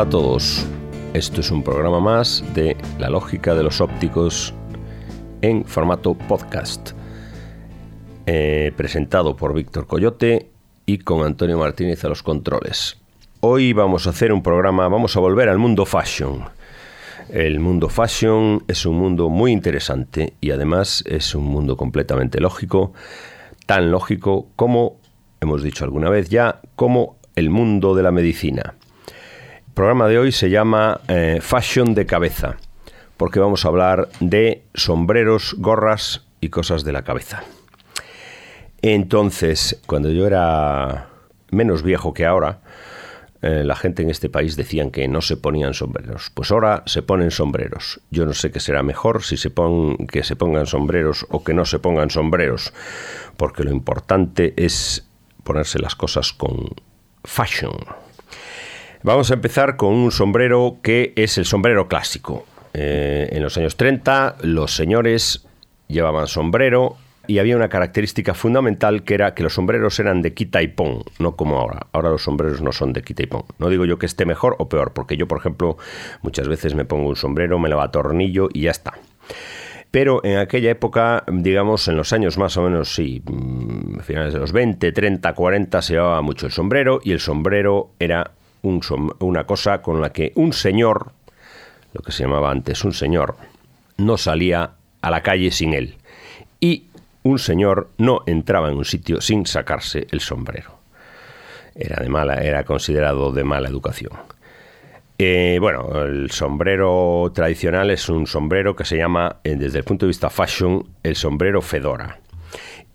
Hola a todos. Esto es un programa más de La lógica de los ópticos en formato podcast. Eh, presentado por Víctor Coyote y con Antonio Martínez a los controles. Hoy vamos a hacer un programa, vamos a volver al mundo fashion. El mundo fashion es un mundo muy interesante y además es un mundo completamente lógico, tan lógico como, hemos dicho alguna vez ya, como el mundo de la medicina. El programa de hoy se llama eh, Fashion de cabeza, porque vamos a hablar de sombreros, gorras y cosas de la cabeza. Entonces, cuando yo era menos viejo que ahora, eh, la gente en este país decían que no se ponían sombreros. Pues ahora se ponen sombreros. Yo no sé qué será mejor si se pon, que se pongan sombreros o que no se pongan sombreros, porque lo importante es ponerse las cosas con fashion. Vamos a empezar con un sombrero que es el sombrero clásico. Eh, en los años 30 los señores llevaban sombrero y había una característica fundamental que era que los sombreros eran de quita y pon, no como ahora. Ahora los sombreros no son de quita y pon. No digo yo que esté mejor o peor, porque yo, por ejemplo, muchas veces me pongo un sombrero, me lo tornillo y ya está. Pero en aquella época, digamos, en los años más o menos, sí, mm, finales de los 20, 30, 40, se llevaba mucho el sombrero y el sombrero era una cosa con la que un señor, lo que se llamaba antes un señor, no salía a la calle sin él. Y un señor no entraba en un sitio sin sacarse el sombrero. Era, de mala, era considerado de mala educación. Eh, bueno, el sombrero tradicional es un sombrero que se llama, eh, desde el punto de vista fashion, el sombrero Fedora.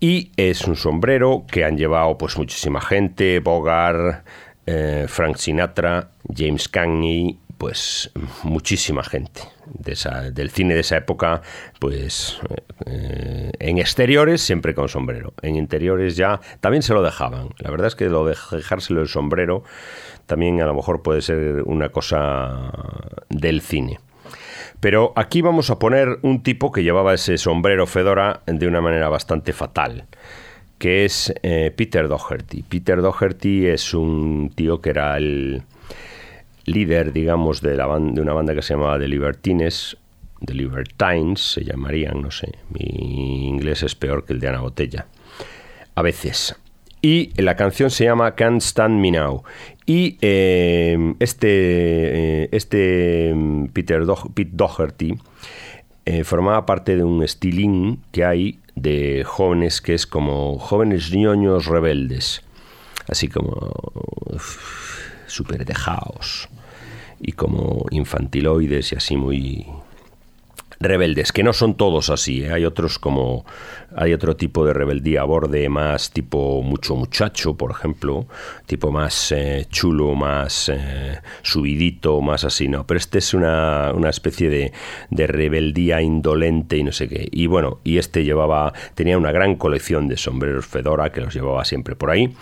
Y es un sombrero que han llevado pues muchísima gente, Bogart, eh, Frank Sinatra, James Cagney, pues muchísima gente del cine de esa época, pues eh, en exteriores siempre con sombrero, en interiores ya también se lo dejaban. La verdad es que lo de dejárselo el sombrero también a lo mejor puede ser una cosa del cine. Pero aquí vamos a poner un tipo que llevaba ese sombrero fedora de una manera bastante fatal que es eh, Peter Doherty. Peter Doherty es un tío que era el, líder, digamos, de, la de una banda que se llamaba The Libertines, The Libertines se llamarían, no sé, mi inglés es peor que el de Ana Botella, a veces. Y la canción se llama Can't Stand Me Now. Y eh, este, eh, este mm, Peter Pete Doherty formaba parte de un estilín que hay de jóvenes que es como jóvenes ñoños rebeldes. Así como súper dejados y como infantiloides y así muy rebeldes, que no son todos así, ¿eh? hay otros como hay otro tipo de rebeldía a borde más tipo mucho muchacho, por ejemplo, tipo más eh, chulo, más eh, subidito, más así, no, pero este es una, una especie de, de, rebeldía indolente y no sé qué. Y bueno, y este llevaba, tenía una gran colección de sombreros Fedora que los llevaba siempre por ahí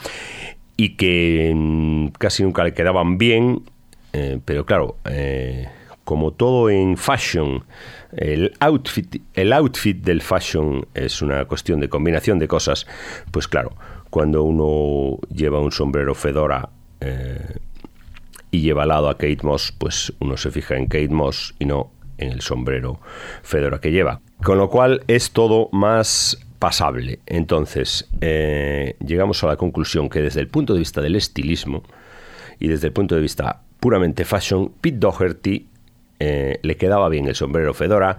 y que mm, casi nunca le quedaban bien pero claro, como todo en fashion, el outfit, el outfit del fashion es una cuestión de combinación de cosas, pues claro, cuando uno lleva un sombrero fedora eh, y lleva al lado a Kate Moss, pues uno se fija en Kate Moss y no en el sombrero fedora que lleva. Con lo cual es todo más pasable. Entonces, llegamos a la conclusión que desde el punto de vista del estilismo y desde el punto de vista puramente fashion, Pete Doherty eh, le quedaba bien el sombrero Fedora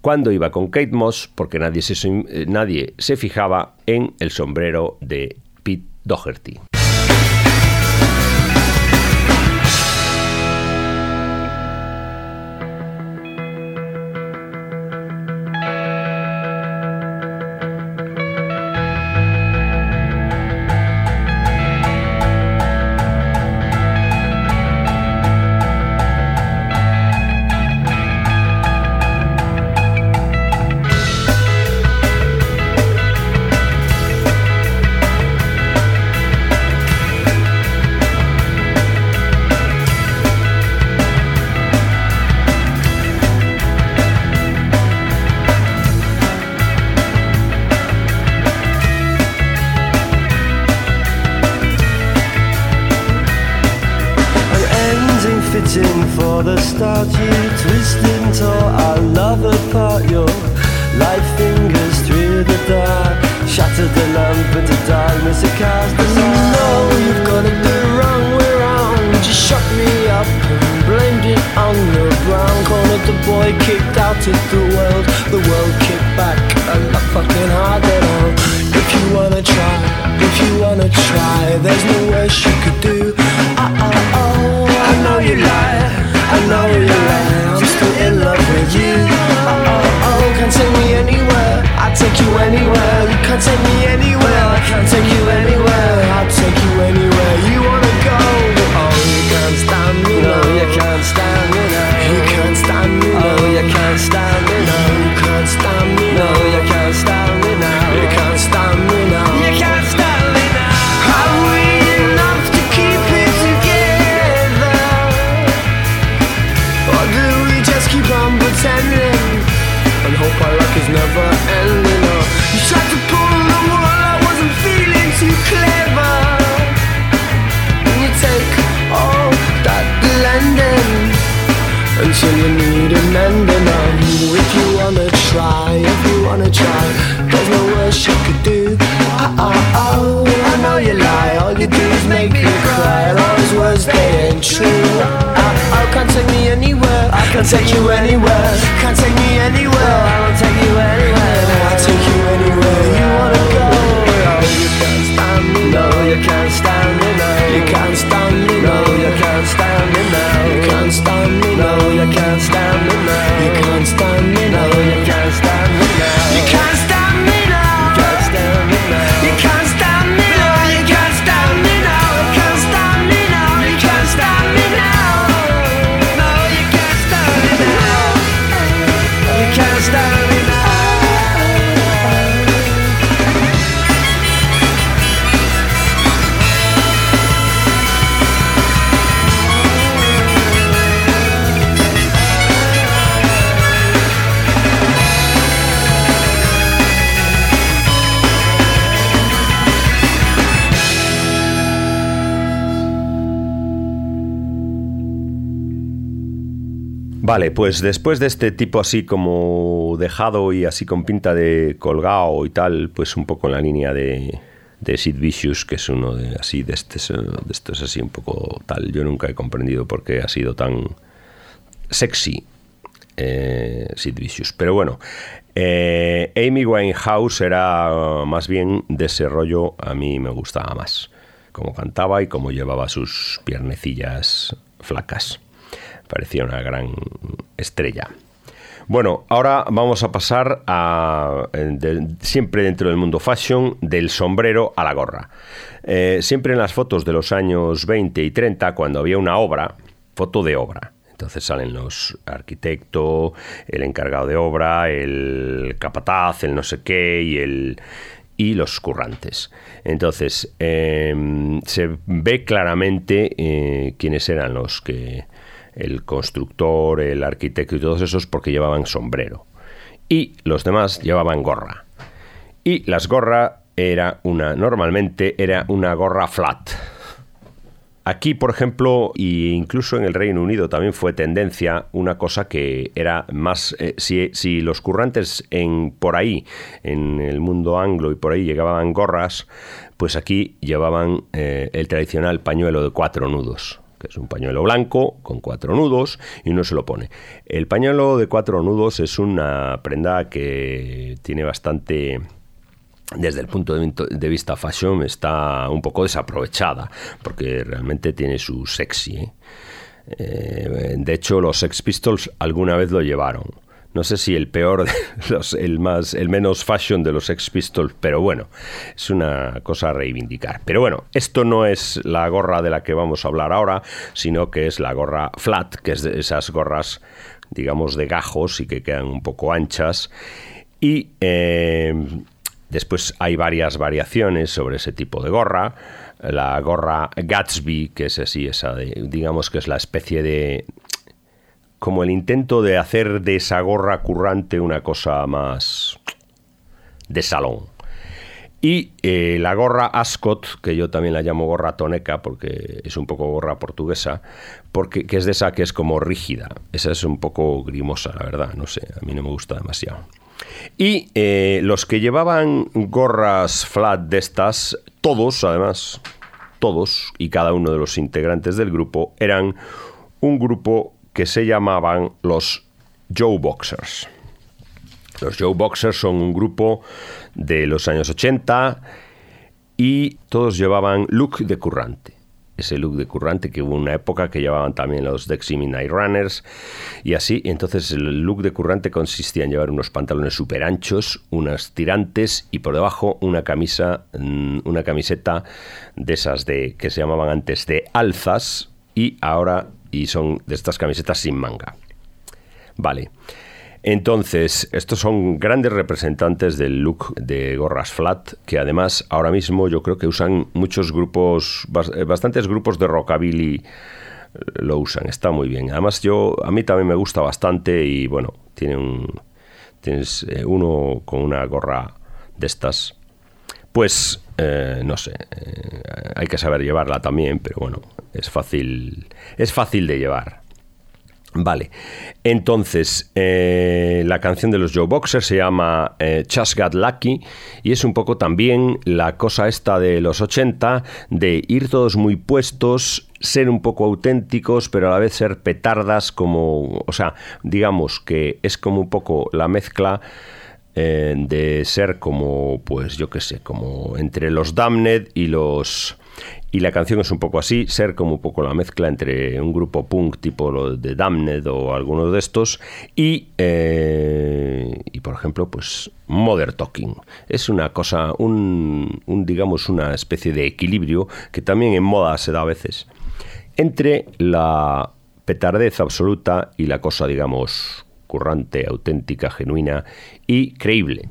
cuando iba con Kate Moss, porque nadie se, eh, nadie se fijaba en el sombrero de Pete Doherty. Waiting for the start. You twisted and tore our love apart. Your light fingers through the dark, shattered the lamp into darkness. It cast us You know mm, you've got it the wrong way round. Just shut me up and blamed it on the brown. Cornered the boy, kicked out of the world. The world kicked back a lot fucking harder all If you wanna try, if you wanna try, there's no worse you could do. You. Oh can't take me anywhere. I'll take you anywhere. You can't take me anywhere. I can't take you anywhere. I'll take you anywhere you wanna go. Oh, you can't stand me, no, anywhere. I can't take you anywhere. Can't take me anywhere. I won't take you anywhere. I'll take you anywhere you wanna go. You can't stand me. No, you can't stand me. No, you can't Pues después de este tipo así como dejado y así con pinta de colgado y tal, pues un poco en la línea de, Sid Vicious, que es uno de así de estos, de estos así un poco tal. Yo nunca he comprendido por qué ha sido tan sexy eh, Sid Vicious. Pero bueno, eh, Amy Winehouse era más bien de ese rollo, a mí me gustaba más. Como cantaba y como llevaba sus piernecillas flacas. Parecía una gran estrella. Bueno, ahora vamos a pasar a, de- siempre dentro del mundo fashion, del sombrero a la gorra. Eh, siempre en las fotos de los años 20 y 30, cuando había una obra, foto de obra. Entonces salen los arquitecto, el encargado de obra, el capataz, el no sé qué y el y los currantes. Entonces eh, se ve claramente eh, quiénes eran los que el constructor, el arquitecto y todos esos porque llevaban sombrero. Y los demás llevaban gorra. Y las gorras era una, normalmente era una gorra flat. Aquí, por ejemplo, e incluso en el Reino Unido también fue tendencia una cosa que era más, eh, si, si los currantes en, por ahí, en el mundo anglo y por ahí llegaban gorras, pues aquí llevaban eh, el tradicional pañuelo de cuatro nudos es un pañuelo blanco con cuatro nudos y uno se lo pone. El pañuelo de cuatro nudos es una prenda que tiene bastante desde el punto de vista- de vista fashion está un poco desaprovechada porque realmente tiene su sexy. ¿eh? Eh, de hecho, los Sex Pistols alguna vez lo llevaron. No sé si el peor, los- el, más, el menos fashion de los Sex Pistols, pero bueno, es una cosa a reivindicar. Pero bueno, esto no es la gorra de la que vamos a hablar ahora, sino que es la gorra flat, que es de esas gorras, digamos, de gajos y que quedan un poco anchas. Y eh, después hay varias variaciones sobre ese tipo de gorra. La gorra Gatsby, que es así, esa de, digamos que es la especie de como el intento de hacer de esa gorra currante una cosa más de salón. Y eh, la gorra Ascot, que yo también la llamo gorra toneca, porque es un poco gorra portuguesa, porque que es de esa que es como rígida. Esa es un poco grimosa, la verdad, no sé, a mí no me gusta demasiado. Y eh, los que llevaban gorras flat de estas, todos además, todos y cada uno de los integrantes del grupo eran un grupo que se llamaban los Joe Boxers. Los Joe Boxers son un grupo de los años 80 y todos llevaban look de currante. Ese look de currante que hubo una época que llevaban también los Deximi Night Runners y así. Entonces el look de currante consistía en llevar unos pantalones súper anchos, unas tirantes y por debajo una camisa, mm, una camiseta de esas de que se llamaban antes de alzas y ahora y son de estas camisetas sin manga. Vale. Entonces, estos son grandes representantes del look de gorras flat, que además ahora mismo yo creo que usan muchos grupos, eh, bastantes grupos de rockabilly eh, lo usan, está muy bien. Además yo, a mí también me gusta bastante y bueno, tiene tienes eh, uno con una gorra de estas, pues no sé, hay que saber llevarla también, pero bueno, es fácil, es fácil de llevar. Vale, entonces eh, la canción de los Joe Boxers se llama eh, Just Got Lucky y es un poco también la cosa esta de los 80 de ir todos muy puestos, ser un poco auténticos, pero a la vez ser petardas como, o sea, digamos que es como un poco la mezcla eh, de ser como, pues yo qué sé, como entre los Damned y los y la canción es un poco así, ser como un poco la mezcla entre un grupo punk tipo lo de Damned o alguno de estos y, eh, y por ejemplo, pues Mother Talking. Es una cosa, un, un, digamos, una especie de equilibrio que también en moda se da a veces entre la petardez absoluta y la cosa, digamos, currante, auténtica, genuina y creíble.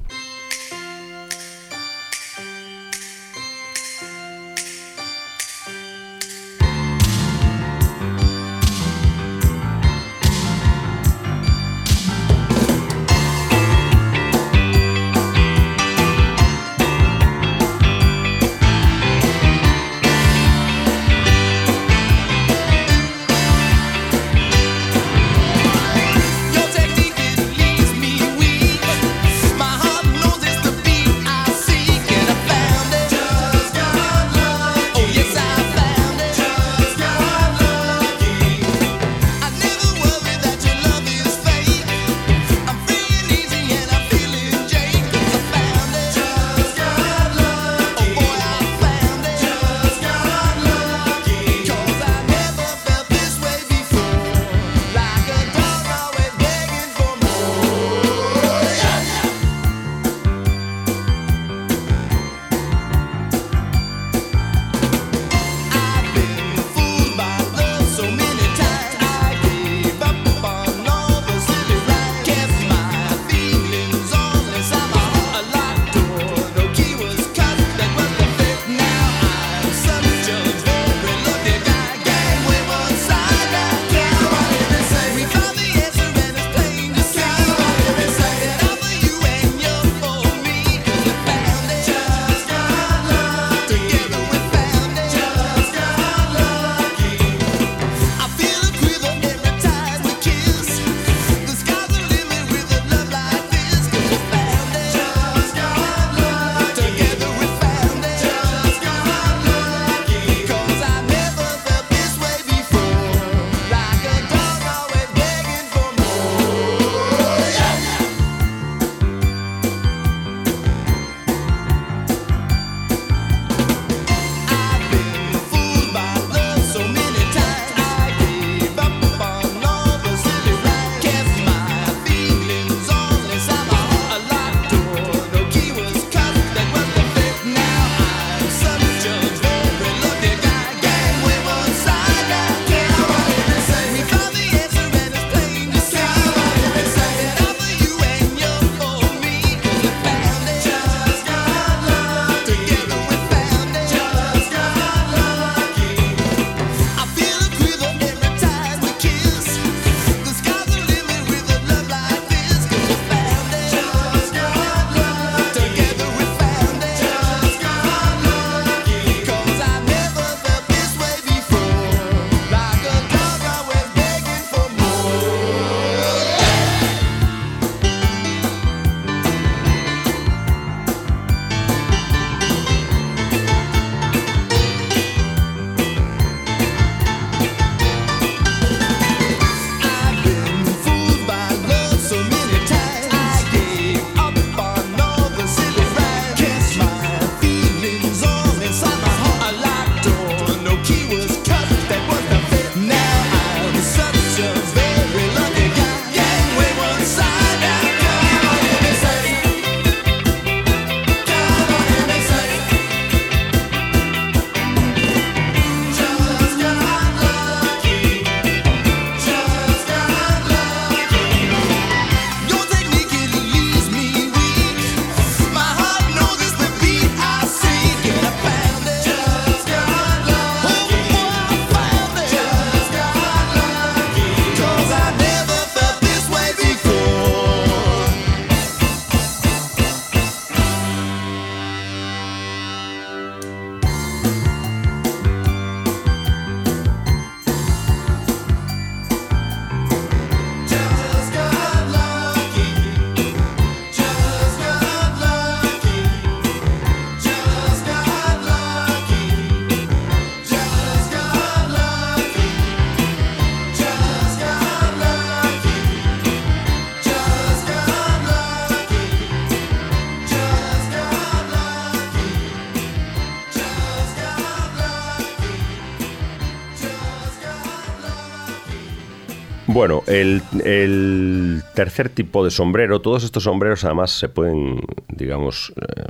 El, tercer tipo de sombrero, todos estos sombreros además se pueden, digamos, eh,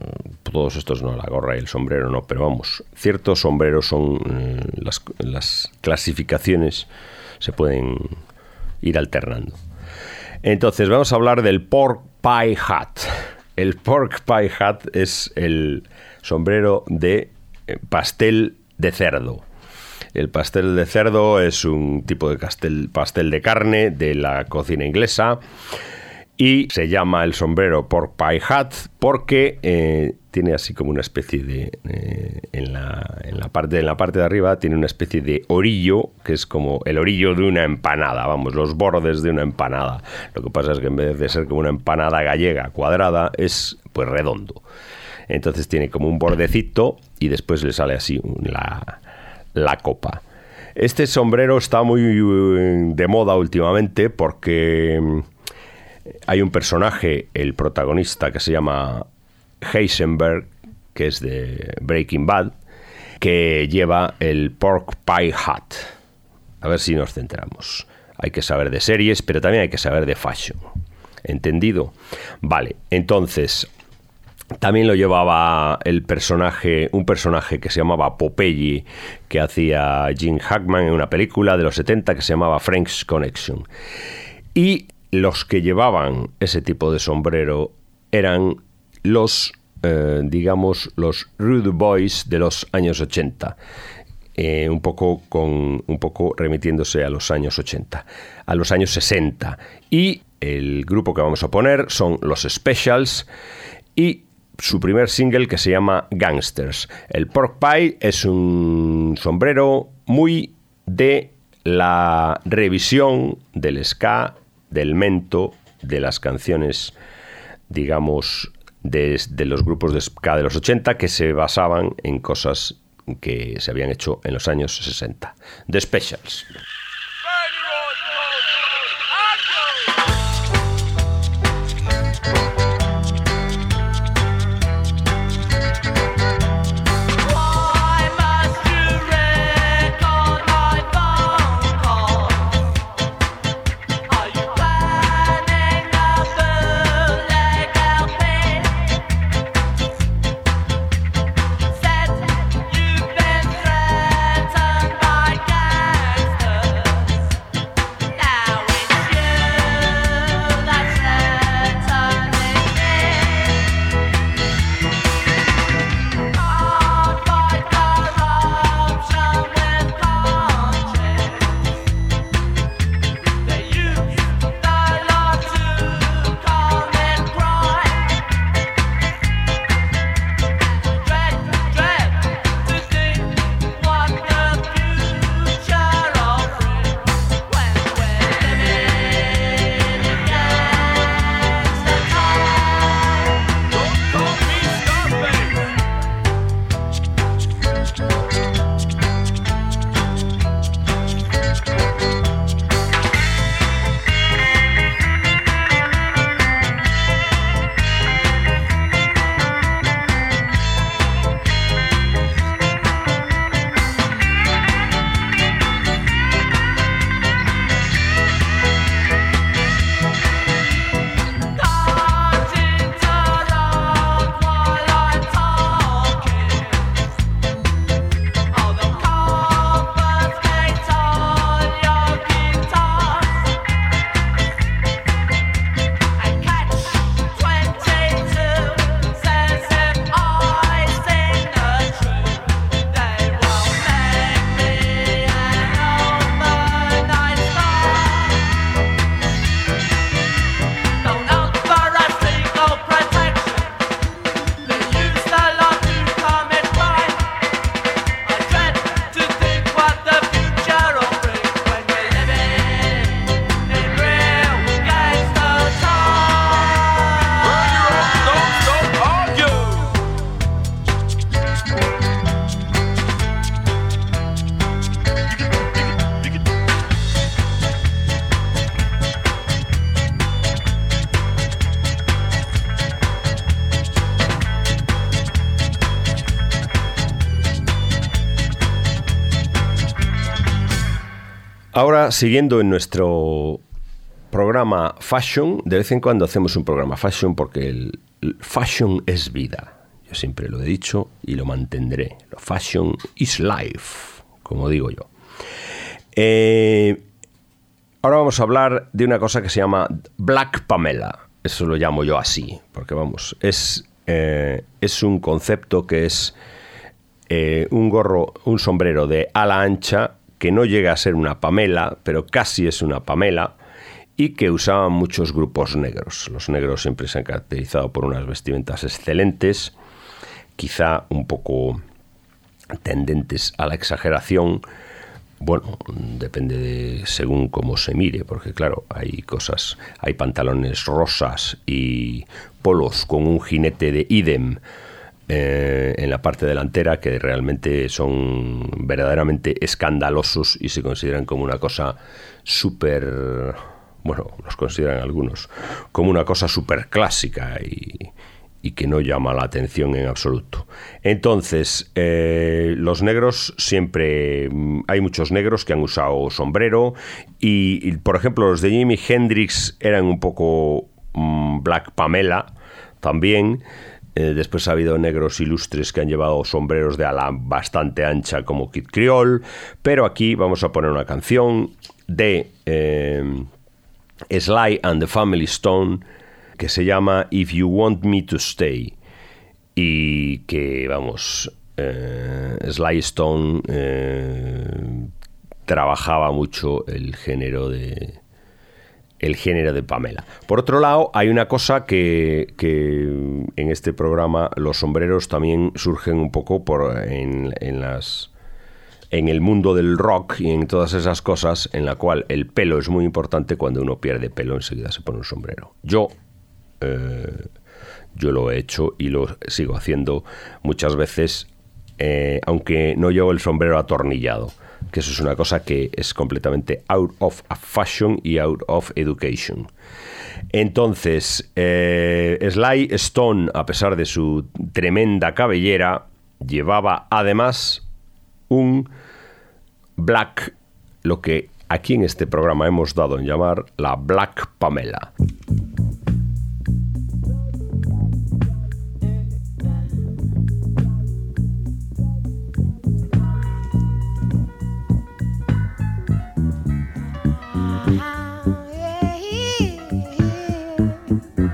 todos estos no, la gorra y el sombrero no, pero vamos, ciertos sombreros son eh, las, las clasificaciones se pueden ir alternando. Entonces, vamos a hablar del pork pie hat. El pork pie hat es el sombrero de eh, pastel de cerdo. El pastel de cerdo es un tipo de pastel de carne de la cocina inglesa y se llama el sombrero pork pie hat porque eh, tiene así como una especie de eh, en, la, en la parte en la parte de arriba tiene una especie de orillo que es como el orillo de una empanada vamos los bordes de una empanada. Lo que pasa es que en vez de ser como una empanada gallega cuadrada es pues redondo. Entonces tiene como un bordecito y después le sale así la, la copa este sombrero está muy eh, de moda últimamente porque mm, hay un personaje, el protagonista, que se llama Heisenberg, que es de Breaking Bad, que lleva el pork pie hat. A ver si nos centramos. Hay que saber de series, pero también hay que saber de fashion. ¿Entendido? Vale, entonces, también lo llevaba el personaje, un personaje que se llamaba Popeye, que hacía Jim Hackman en una película de los 70 que se llamaba Frank's Connection. Y los que llevaban ese tipo de sombrero eran los, eh, digamos, los rude boys de los años 80. eh, un poco con un poco remitiéndose a los años 80, a los años 60. Y el grupo que vamos a poner son los Specials y su primer single que se llama Gangsters. El Pork Pie es un sombrero muy de la revisión del ska, del mento, de las canciones, digamos, de, los grupos de ska de los 80 que se basaban en cosas que se habían hecho en los años 60. The Specials. Siguiendo en nuestro programa Fashion, de vez en cuando hacemos un programa Fashion porque el, Fashion es vida. Yo siempre lo he dicho y lo mantendré. Fashion is life, como digo yo. Eh, ahora vamos a hablar de una cosa que se llama Black Pamela. Eso lo llamo yo así, porque vamos, es, eh, es un concepto que es eh, un gorro, un sombrero de ala ancha que no llega a ser una Pamela, pero casi es una Pamela y que usaban muchos grupos negros. Los negros siempre se han caracterizado por unas vestimentas excelentes, quizá un poco tendentes a la exageración. Bueno, depende de según cómo se mire, porque claro, hay cosas, hay pantalones rosas y polos con un jinete de idem eh, en la parte delantera que realmente son verdaderamente escandalosos y se consideran como una cosa súper, bueno, los consideran algunos, como una cosa súper clásica y, y que no llama la atención en absoluto. Entonces, eh, los negros siempre, mm, hay muchos negros que han usado sombrero y, por ejemplo, los de Jimi Hendrix eran un poco mm, Black Pamela también. Eh, después ha habido negros ilustres que han llevado sombreros de ala bastante ancha como Kid Creole, pero aquí vamos a poner una canción de eh, Sly and the Family Stone que se llama If You Want Me to Stay y que vamos eh, Sly Stone trabajaba mucho el género de el género de Pamela. Por otro lado, hay una cosa que, que en este programa los sombreros también surgen un poco por en, en las en el mundo del rock y en todas esas cosas en la cual el pelo es muy importante cuando uno pierde pelo enseguida se pone un sombrero. Yo eh, yo lo he hecho y lo sigo haciendo muchas veces, eh, aunque no llevo el sombrero atornillado, que eso es una cosa que es completamente out of fashion y out of education. Entonces, eh, Sly Stone, a pesar de su tremenda cabellera, llevaba además un black, lo que aquí en este programa hemos dado en llamar la Black Pamela.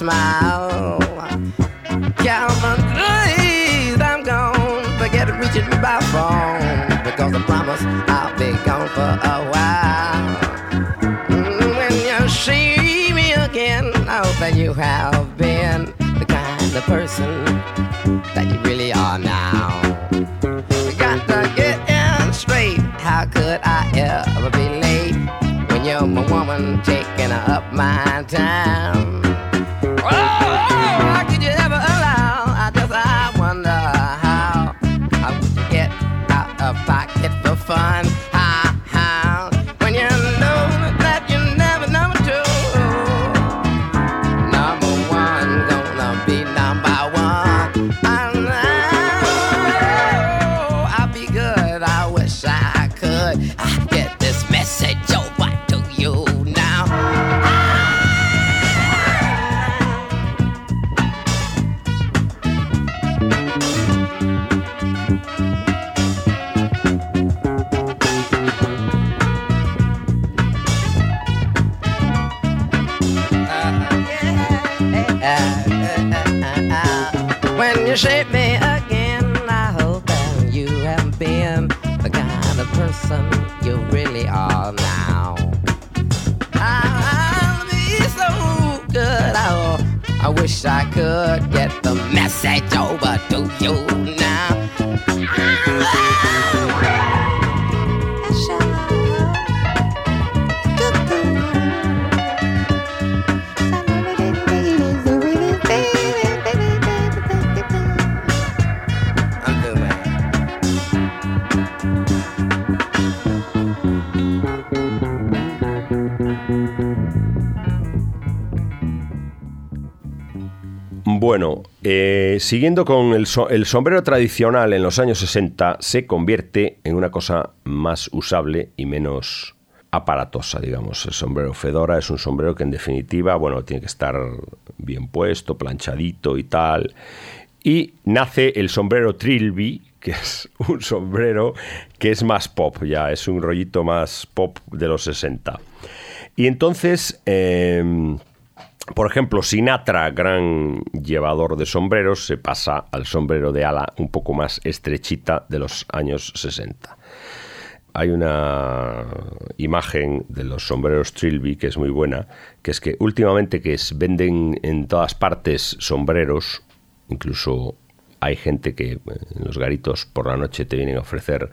smile. Count my I'm gone. Forget it reaching me by phone because I promise I'll be gone for a while. Mm, When you see me again, I hope that you have been the kind of person that you really are now. You got to get in straight. How could I ever be late when you're my woman taking up my time? When you shape me again, I hope that you have been the kind of person you really are now. I'll be so good, I'll I wish I could get the message over to you now. Bueno, eh, siguiendo con el, so- el sombrero tradicional en los años 60 se convierte en una cosa más usable y menos aparatosa, digamos. El sombrero Fedora es un sombrero que en definitiva, bueno, tiene que estar bien puesto, planchadito y tal. Y nace el sombrero Trilby, que es un sombrero que es más pop ya, es un rollito más pop de los 60. Y entonces... em, por ejemplo, Sinatra, gran llevador de sombreros, se pasa al sombrero de ala un poco más estrechita de los años 60. Hay una imagen de los sombreros Trilby que es muy buena, que es que últimamente que venden en todas partes sombreros, incluso hay gente que eh, en los garitos por la noche te vienen a ofrecer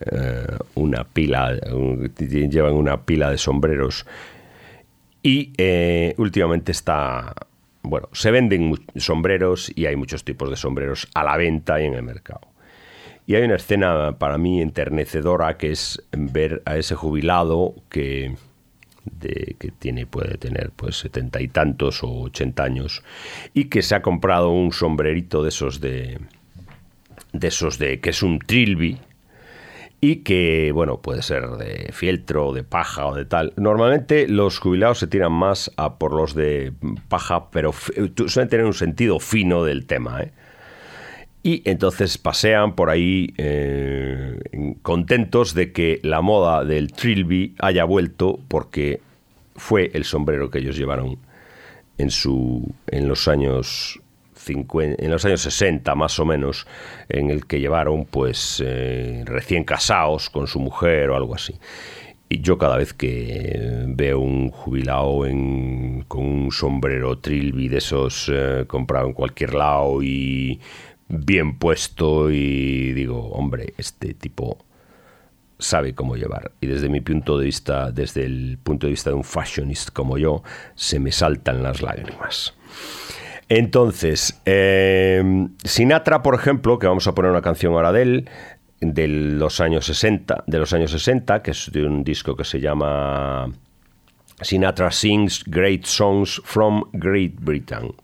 eh, una pila, llevan una pila de sombreros y eh, últimamente está, bueno, se venden sombreros y hay muchos tipos de sombreros a la venta y en el mercado. Y hay una escena para mí enternecedora que es ver a ese jubilado que, que tiene, puede tener pues setenta y tantos o ochenta años y que se ha comprado un sombrerito de esos de, de esos de que es un trilby y que, bueno, puede ser de fieltro, de paja o de tal. Normalmente los jubilados se tiran más a por los de paja, pero suelen tener un sentido fino del tema, ¿eh? Y entonces pasean por ahí eh, contentos de que la moda del trilby haya vuelto porque fue el sombrero que ellos llevaron en, su, en los años 50, en los años 60 más o menos, en el que llevaron pues eh, recién casados con su mujer o algo así. Y yo cada vez que veo un jubilado en- con un sombrero trilby de esos eh, comprado en cualquier lado y bien puesto y digo, hombre, este tipo sabe cómo llevar. Y desde mi punto de vista, desde el punto de vista de un fashionist como yo, se me saltan las lágrimas. Entonces, eh, Sinatra, por ejemplo, que vamos a poner una canción ahora de él, de los años 60, de los años 60, que es de un disco que se llama Sinatra Sings Great Songs from Great Britain.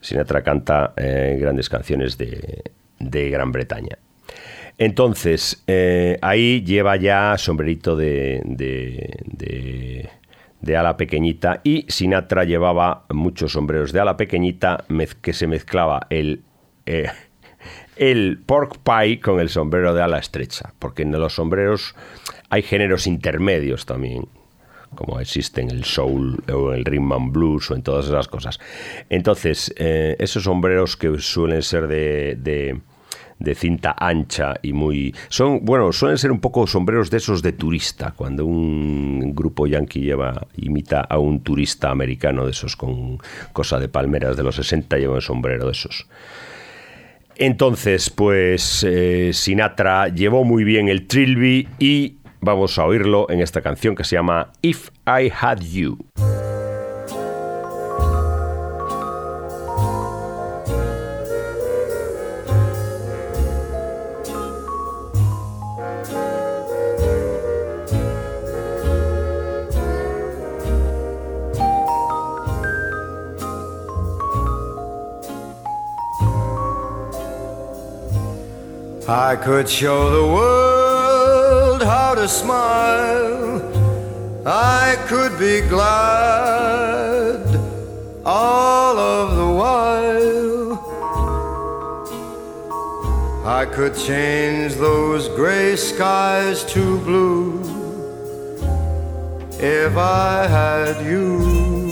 Sinatra canta eh, grandes canciones de, Gran Bretaña. Entonces, eh, ahí lleva ya sombrerito de, de- de ala pequeñita y Sinatra llevaba muchos sombreros de ala pequeñita que se mezclaba el, eh, el pork pie con el sombrero de ala estrecha, porque en los sombreros hay géneros intermedios también como existen el soul o el rhythm and blues o en todas esas cosas. Entonces, eh, esos sombreros que suelen ser de, de- de cinta ancha y muy... Son, bueno, suelen ser un poco sombreros de esos de turista, cuando un grupo yankee lleva, imita a un turista americano de esos con cosa de palmeras de los 60, lleva un sombrero de esos. Entonces, pues eh, Sinatra llevó muy bien el trilby y vamos a oírlo en esta canción que se llama If I Had You. I could show the world how to smile. I could be glad all of the while. I could change those gray skies to blue if I had you.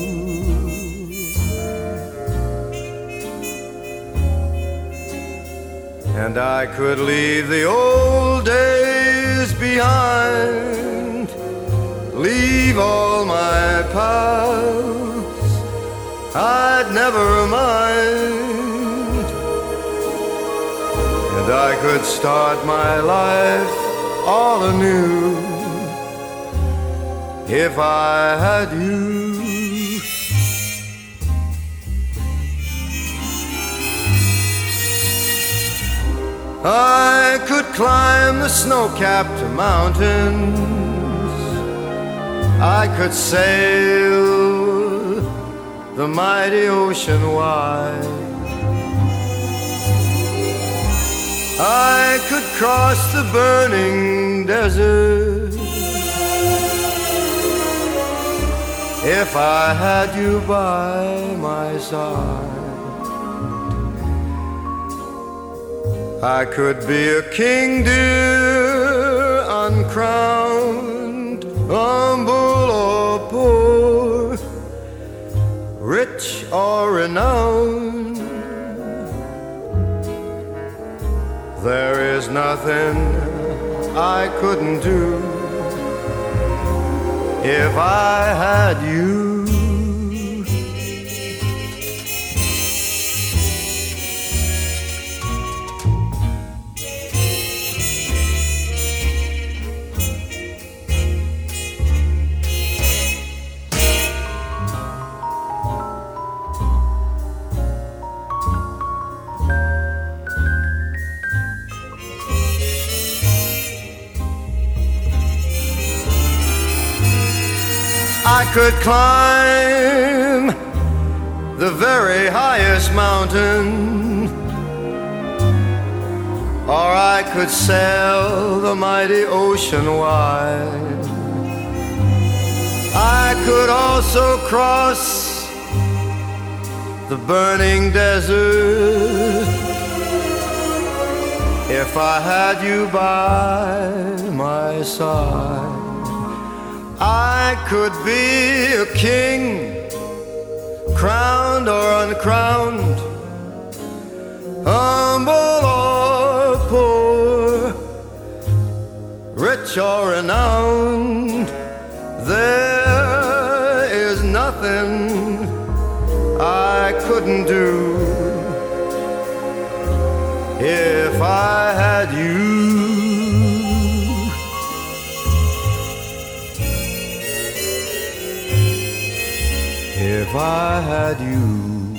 And I could leave the old days behind, leave all my past, I'd never mind. And I could start my life all anew if I had you. I could climb the snow-capped mountains. I could sail the mighty ocean wide. I could cross the burning desert if I had you by my side. I could be a king, dear, uncrowned, humble or poor, rich or renowned. There is nothing I couldn't do if I had you. I could climb the very highest mountain, or I could sail the mighty ocean wide. I could also cross the burning desert if I had you by my side. I could be a king, crowned or uncrowned, humble or poor, rich or renowned. There is nothing I couldn't do if I had you. If I had you.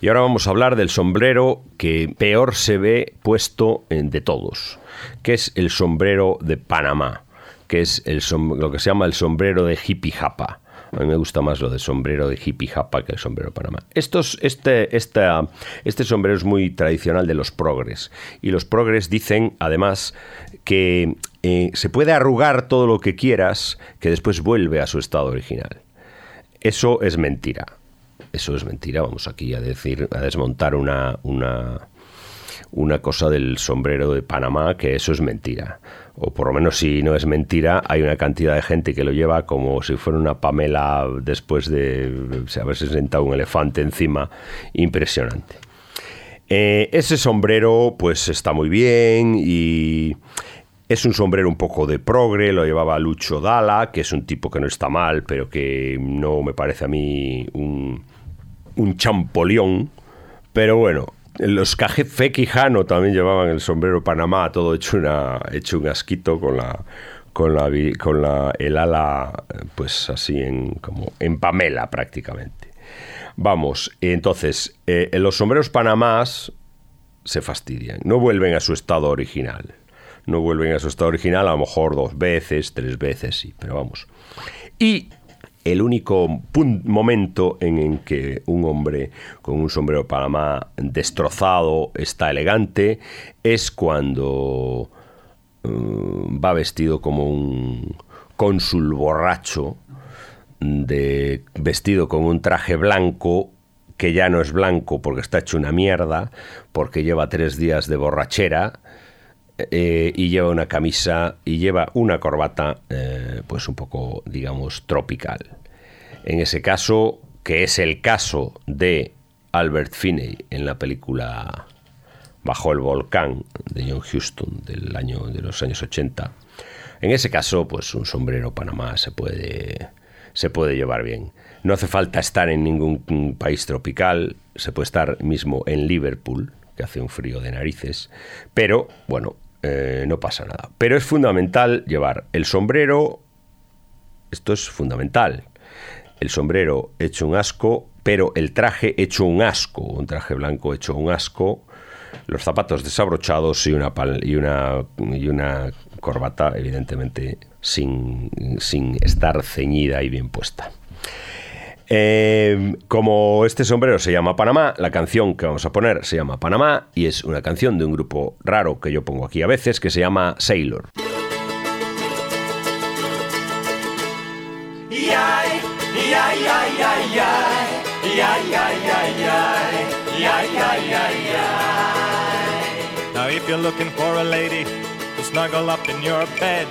Y ahora vamos a hablar del sombrero que peor se ve puesto de todos, que es el sombrero de Panamá, que es el lo que se llama el sombrero de hippie japa. A mí me gusta más lo de sombrero de hippie japa que el sombrero de Panamá. Este, este sombrero es muy tradicional de los progres. Y los progres dicen, además, que eh, se puede arrugar todo lo que quieras, que después vuelve a su estado original. Eso es mentira. Eso es mentira. Vamos aquí a decir, a desmontar una, una, una cosa del sombrero de Panamá, que eso es mentira. O por lo menos si no es mentira, hay una cantidad de gente que lo lleva como si fuera una Pamela después de haberse sentado un elefante encima. Impresionante. Eh, ese sombrero pues está muy bien y es un sombrero un poco de progre, lo llevaba Lucho Dalla, que es un tipo que no está mal, pero que no me parece a mí un, un. Pero bueno, los Café Quijano también llevaban el sombrero Panamá, todo hecho, una, hecho un asquito con la con la con la el ala pues así en como en Pamela prácticamente. Vamos, entonces, eh, los sombreros Panamás se fastidian, no vuelven a su estado original. No vuelven a su estado original, a lo mejor dos veces, tres veces, sí, pero vamos. Y el único momento en, que un hombre con un sombrero de Panamá destrozado está elegante es cuando eh, va vestido como un cónsul borracho, de, vestido con un traje blanco que ya no es blanco porque está hecho una mierda, porque lleva tres días de borrachera eh, y lleva una camisa y lleva una corbata eh, pues un poco, digamos, tropical. En ese caso, que es el caso de Albert Finney en la película Bajo el volcán de John Huston del año de los años 80. En ese caso, pues un sombrero Panamá se puede se puede llevar bien. No hace falta estar en ningún país tropical, se puede estar mismo en Liverpool, que hace un frío de narices, pero bueno, eh, no pasa nada. Pero es fundamental llevar el sombrero, esto es fundamental, el sombrero hecho un asco, pero el traje hecho un asco, un traje blanco hecho un asco, los zapatos desabrochados y una, y una, y una corbata, evidentemente, sin, sin estar ceñida y bien puesta. Eh, como este sombrero se llama Panamá, la canción que vamos a poner se llama Panamá y es una canción de un grupo raro que yo pongo aquí a veces que se llama Sailor. Now, if you're looking for a lady to snuggle up in your bed,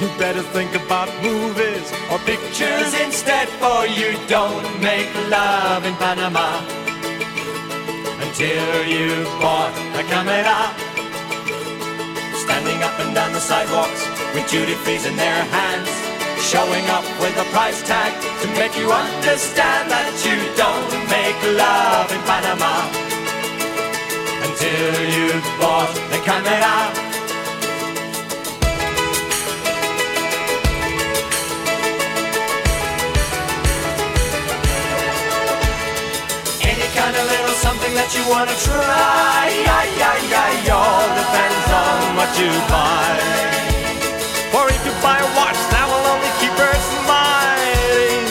you better think about movies or pictures instead, for you don't make love in Panama until you've bought a camera. Standing up and down the sidewalks with duty frees in their hands, showing up with a price tag to make you understand that you don't make love in Panama until you've bought the camera. That you wanna try, yeah, yeah, yeah, all depends on what you buy. For if you buy a watch, that will only keep her smiling.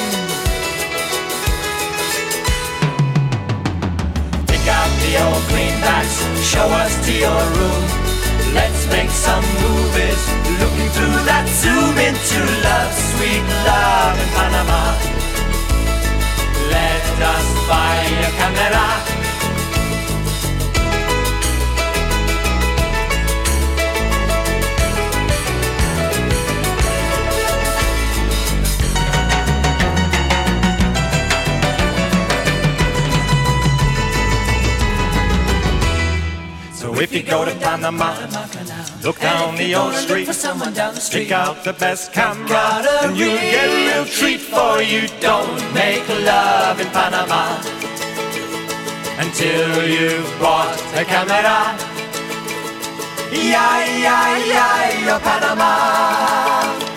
Pick out the old greenbacks, show us to your room. Let's make some movies, looking through that zoom into love, sweet love in Panama. Let us buy a camera. If you go to Panama, look down the old street, pick out the best camera, and you'll get a real treat for you. Don't make love in Panama until you've bought a camera. Yeah, yeah, yeah, yeah, Panama.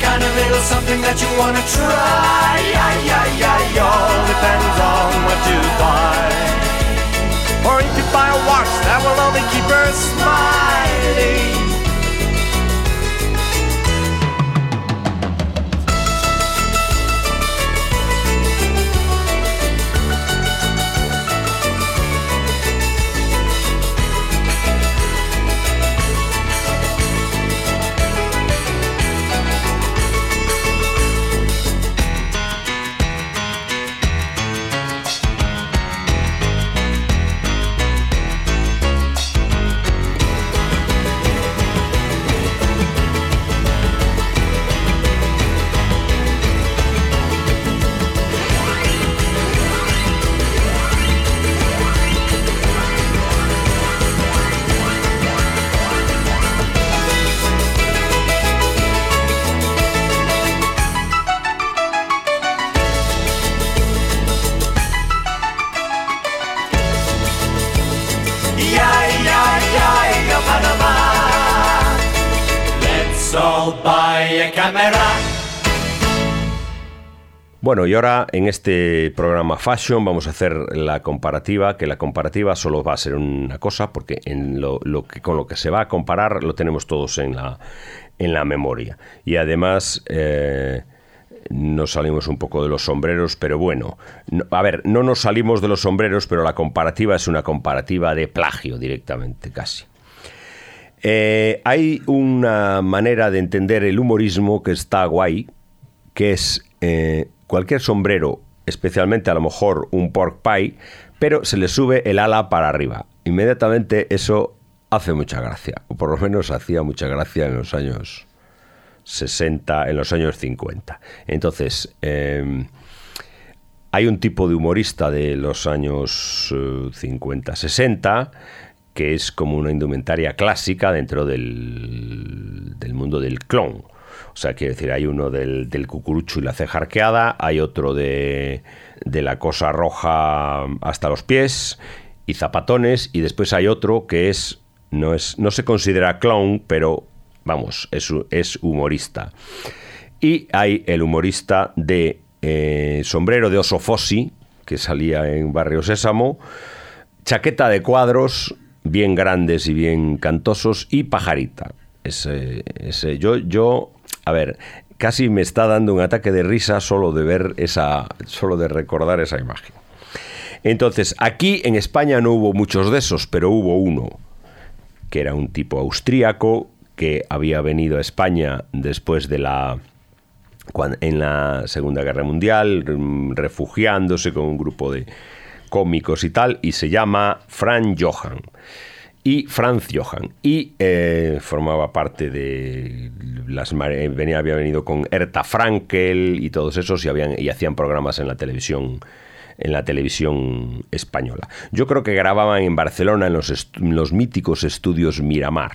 Kind of little something that you wanna try. Yeah, yeah, yeah, yeah. All depends on what you buy. Or if you buy a watch, that will only keep her smiling. Bueno, y ahora en este programa Fashion vamos a hacer la comparativa, que la comparativa solo va a ser una cosa, porque con lo que se va a comparar lo tenemos todos en la, en la memoria. Y además eh, nos salimos un poco de los sombreros, pero bueno, no- a ver, no nos salimos de los sombreros, pero la comparativa es una comparativa de plagio directamente, casi. Eh, hay una manera de entender el humorismo que está guay, que es eh, cualquier sombrero, especialmente a lo mejor un pork pie, pero se le sube el ala para arriba. Inmediatamente eso hace mucha gracia, o por lo menos hacía mucha gracia en los años 60, en los años 50. Entonces, eh, hay un tipo de humorista de los años eh, 50, 60 que es como una indumentaria clásica dentro del, del mundo del clon. O sea, quiero decir, hay uno del, del cucurucho y la ceja arqueada, hay otro de, de la cosa roja hasta los pies y zapatones, y después hay otro que es no, es, no se considera clown, pero vamos, es, es humorista. Y hay el humorista de eh, sombrero de oso Fossi, que salía en Barrio Sésamo, chaqueta de cuadros, bien grandes y bien cantosos, y pajarita. Ese, ese, yo, yo, a ver, casi me está dando un ataque de risa solo de ver esa, solo de recordar esa imagen. Entonces, aquí en España no hubo muchos de esos, pero hubo uno, que era un tipo austríaco que había venido a España después de la en la Segunda Guerra Mundial, mm, refugiándose con un grupo de cómicos y tal, y se llama Franz Johann. Y Franz Johann. Y eh, formaba parte de las venía, había venido con Erta Frankel y todos esos y, habían, y hacían programas en la televisión en la televisión española. Yo creo que grababan en Barcelona en los, los míticos estudios Miramar.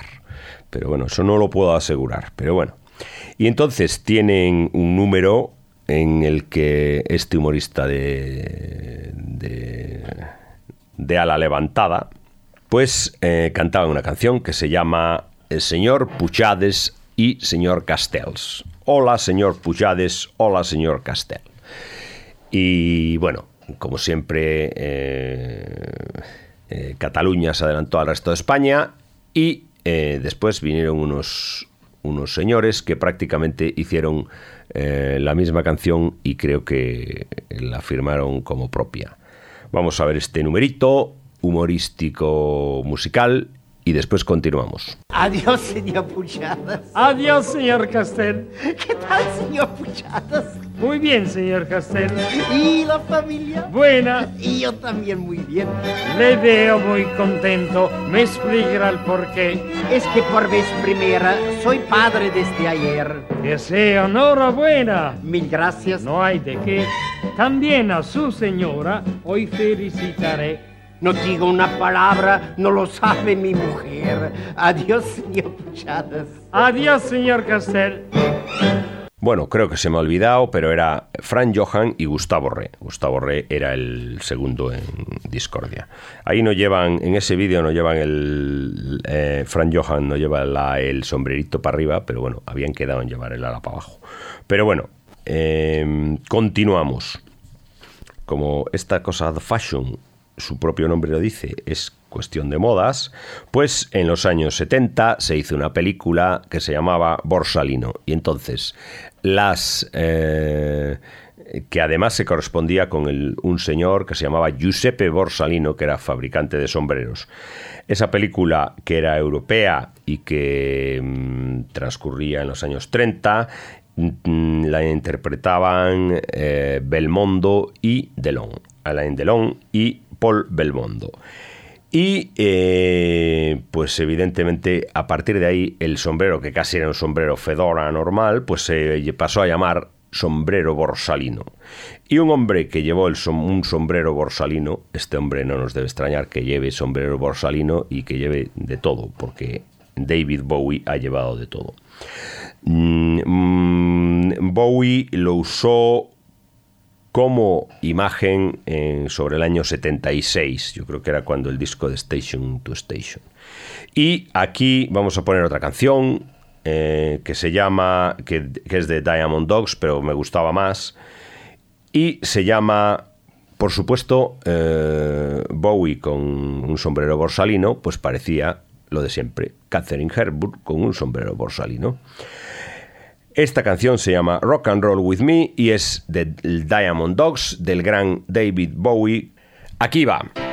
Pero bueno, eso no lo puedo asegurar. Pero bueno. Y entonces tienen un número en el que este humorista de, de ala levantada, pues eh, cantaba una canción que se llama El señor Puchades y señor Castells. Hola, señor Puchades, hola, señor Castell. Y bueno, como siempre, eh, eh, Cataluña se adelantó al resto de España y eh, después vinieron unos, unos señores que prácticamente hicieron eh, la misma canción y creo que la firmaron como propia. Vamos a ver este numerito humorístico musical y después continuamos. Adiós, señor Puchadas. Adiós, señor Castel. ¿Qué tal, señor Puchadas? Muy bien, señor Castel. ¿Y la familia? Buena. Y yo también muy bien. Le veo muy contento. ¿Me explicará el por qué? Es que por vez primera soy padre desde ayer. Que sea enhorabuena. Mil gracias. No hay de qué. También a su señora hoy felicitaré. No digo una palabra, no lo sabe mi mujer. Adiós, señor Puchadas. Adiós, señor Castel. Bueno, creo que se me ha olvidado, pero era Fran Johan y Gustavo Re. Gustavo Re era el segundo en Discordia. Ahí no llevan, en ese vídeo no llevan el. eh, Fran Johan no lleva la- el sombrerito para arriba, pero bueno, habían quedado en llevar el ala para abajo. Pero bueno, eh, continuamos. Como esta cosa de fashion, su propio nombre lo dice, es cuestión de modas, pues en los años 70 se hizo una película que se llamaba Borsalino. Y entonces las... eh, que además se correspondía con un señor que se llamaba Giuseppe Borsalino, que era fabricante de sombreros. Esa película, que era europea y que mm, transcurría en los años 30, mm, la interpretaban eh, Belmondo y Delon. Alain Delon y Paul Belmondo. Y eh, pues evidentemente a partir de ahí el sombrero, que casi era un sombrero fedora normal, pues se pasó a llamar sombrero borsalino. Y un hombre que llevó el un sombrero borsalino, este hombre no nos debe extrañar que lleve sombrero borsalino y que lleve de todo, porque David Bowie ha llevado de todo. Mm, mm, Bowie lo usó como imagen en- sobre el año 76. Yo creo que era cuando el disco de Station to Station. Y aquí vamos a poner otra canción eh, que se llama, que, es de Diamond Dogs, pero me gustaba más. Y se llama, por supuesto, eh, Bowie con un sombrero borsalino, pues parecía lo de siempre. Catherine Hepburn con un sombrero borsalino. Esta canción se llama Rock and Roll With Me y es de Diamond Dogs del gran David Bowie. Aquí va.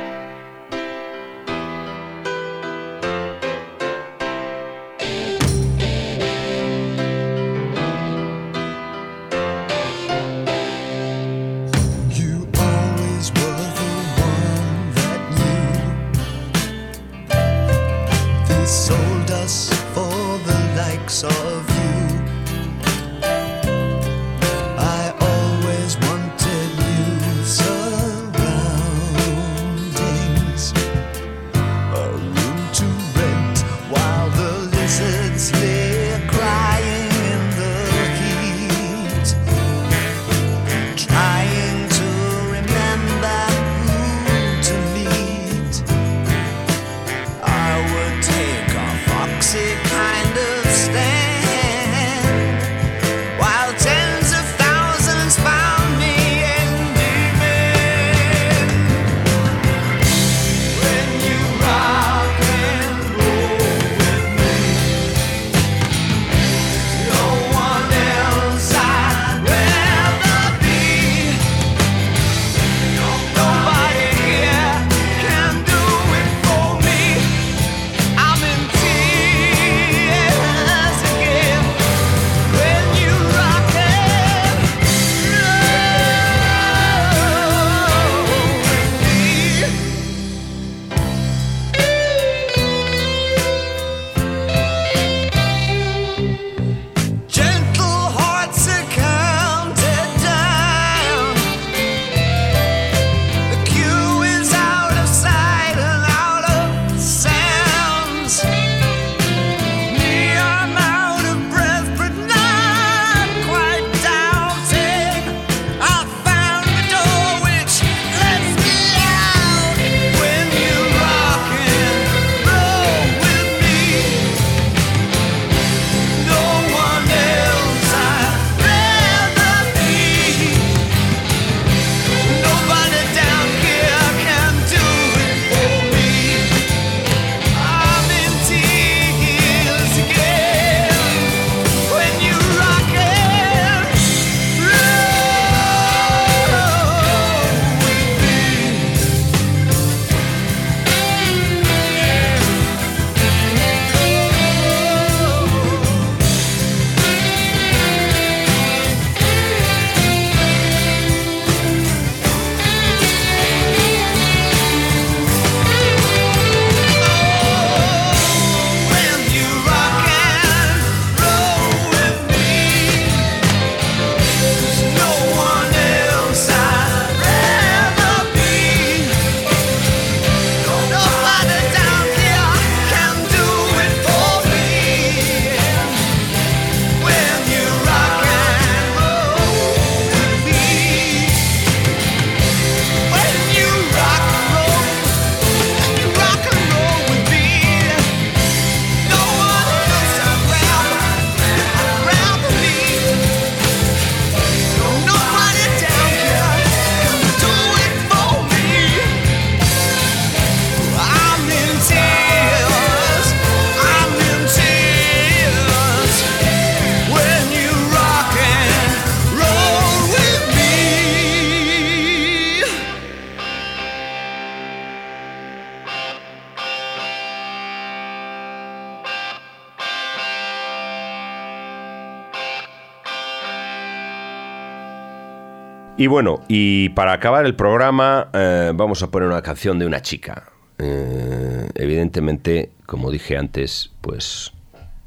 Y bueno, y para acabar el programa eh, vamos a poner una canción de una chica. Eh, evidentemente, como dije antes, pues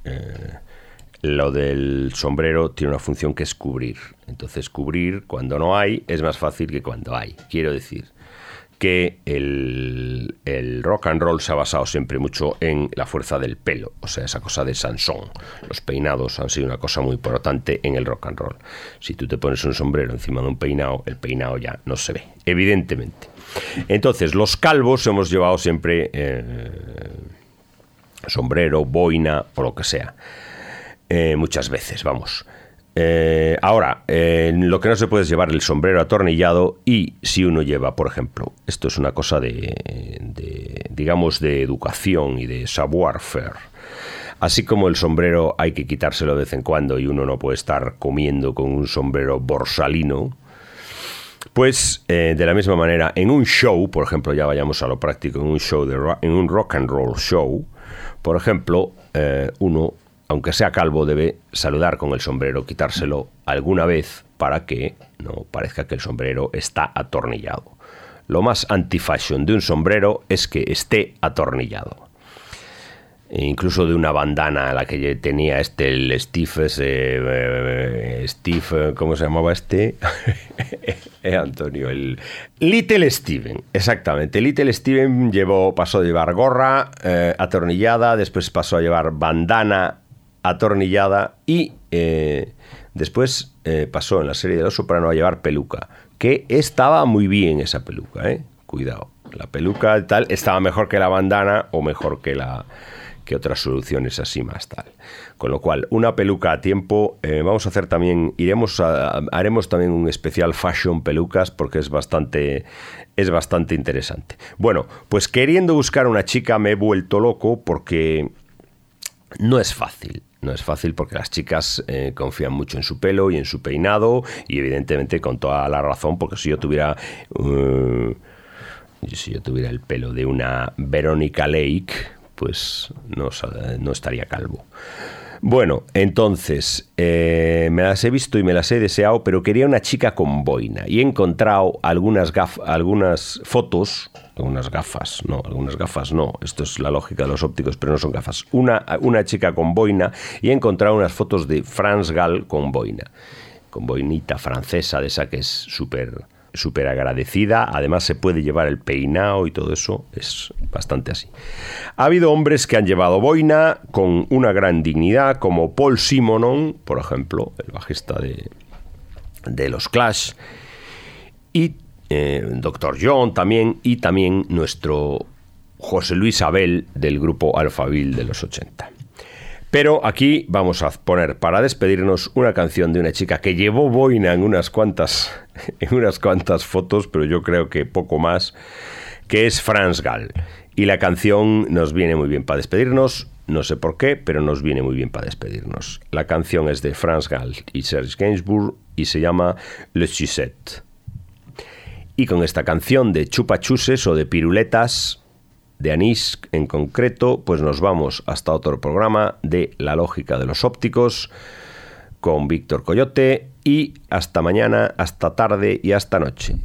eh, lo del sombrero tiene una función que es cubrir. Entonces, cubrir cuando no hay es más fácil que cuando hay. Quiero decir que el, el rock and roll se ha basado siempre mucho en la fuerza del pelo, o sea, esa cosa de Sansón. Los peinados han sido una cosa muy importante en el rock and roll. Si tú te pones un sombrero encima de un peinado, el peinado ya no se ve, evidentemente. Entonces, los calvos hemos llevado siempre eh, sombrero, boina o lo que sea. Eh, muchas veces, vamos. Eh, ahora, lo que no se puede es llevar el sombrero atornillado y si uno lleva, por ejemplo, esto es una cosa de, de, digamos, de educación y de savoir-faire. Así como el sombrero hay que quitárselo de vez en cuando y uno no puede estar comiendo con un sombrero borsalino, pues eh, de la misma manera, en un show, por ejemplo, ya vayamos a lo práctico, en un show de en un rock and roll show, por ejemplo, eh, uno, aunque sea calvo, debe saludar con el sombrero, quitárselo alguna vez para que no parezca que el sombrero está atornillado. Lo más anti-fashion de un sombrero es que esté atornillado. E incluso de una bandana a la que tenía este el Steve eh, Steve eh, ¿cómo se llamaba este? Eh, Antonio el Little Steven exactamente Little Steven llevó pasó de llevar gorra eh, atornillada después pasó a llevar bandana atornillada y eh, después eh, pasó en la serie de Los Soprano a llevar peluca que estaba muy bien esa peluca eh cuidado la peluca tal estaba mejor que la bandana o mejor que la que otras soluciones así más tal. Con lo cual, una peluca a tiempo. eh, vamos a hacer también, iremos a- haremos también un especial fashion pelucas porque es bastante, es bastante interesante. Bueno, pues queriendo buscar una chica me he vuelto loco porque no es fácil. No es fácil porque las chicas eh, confían mucho en su pelo y en su peinado y evidentemente con toda la razón porque si yo tuviera... eh, si yo tuviera el pelo de una Verónica Lake, pues no, no estaría calvo. Bueno, entonces, eh, me las he visto y me las he deseado, pero quería una chica con boina. Y he encontrado algunas, algunas fotos, algunas gafas, no, algunas gafas no, esto es la lógica de los ópticos, pero no son gafas. Una, una chica con boina y he encontrado unas fotos de Franz Gall con boina con boinita francesa de esa que es súper súper agradecida, además se puede llevar el peinado y todo eso, es bastante así. Ha habido hombres que han llevado boina con una gran dignidad, como Paul Simonon, por ejemplo, el bajista de, de los Clash, y eh, Dr. John también, y también nuestro José Luis Abel del grupo Alphaville de los 80. Pero aquí vamos a poner para despedirnos una canción de una chica que llevó boina en unas cuantas, en unas cuantas fotos, pero yo creo que poco más, que es Franz Gall. Y la canción nos viene muy bien para despedirnos, no sé por qué, pero nos viene muy bien para despedirnos. La canción es de Franz Gall y Serge Gainsbourg y se llama Le Sucette. Y con esta canción de chupachuses o de piruletas, de anís en concreto, pues nos vamos hasta otro programa de La lógica de los ópticos con Víctor Coyote y hasta mañana, hasta tarde y hasta noche.